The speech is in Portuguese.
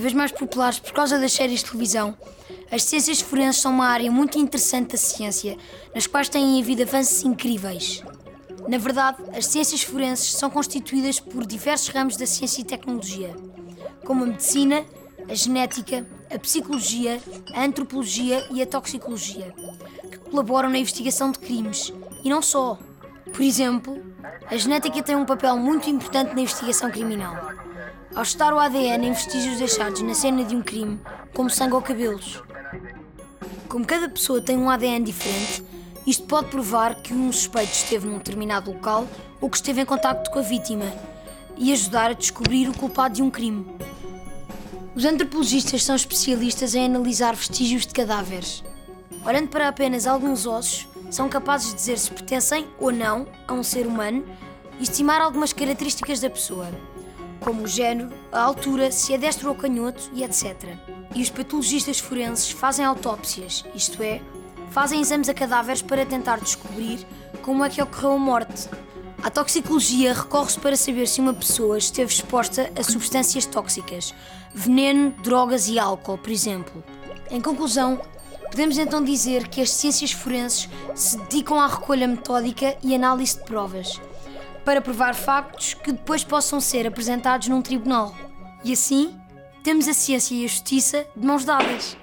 vez mais populares por causa das séries de televisão, as ciências forenses são uma área muito interessante da ciência, nas quais têm havido avanços incríveis. Na verdade, as ciências forenses são constituídas por diversos ramos da ciência e tecnologia, como a medicina, a genética, a psicologia, a antropologia e a toxicologia, que colaboram na investigação de crimes. E não só. Por exemplo, a genética tem um papel muito importante na investigação criminal. Ao estudar o ADN em vestígios deixados na cena de um crime, como sangue ou cabelos. Como cada pessoa tem um ADN diferente, isto pode provar que um suspeito esteve num determinado local ou que esteve em contacto com a vítima e ajudar a descobrir o culpado de um crime. Os antropologistas são especialistas em analisar vestígios de cadáveres. Olhando para apenas alguns ossos, são capazes de dizer se pertencem ou não a um ser humano e estimar algumas características da pessoa, como o género, a altura, se é destro ou canhoto e etc. E os patologistas forenses fazem autópsias, isto é, fazem exames a cadáveres para tentar descobrir como é que ocorreu a morte. A toxicologia recorre-se para saber se uma pessoa esteve exposta a substâncias tóxicas, veneno, drogas e álcool, por exemplo. Em conclusão, podemos então dizer que as ciências forenses se dedicam à recolha metódica e análise de provas, para provar factos que depois possam ser apresentados num tribunal. E assim, temos a ciência e a justiça de mãos dadas.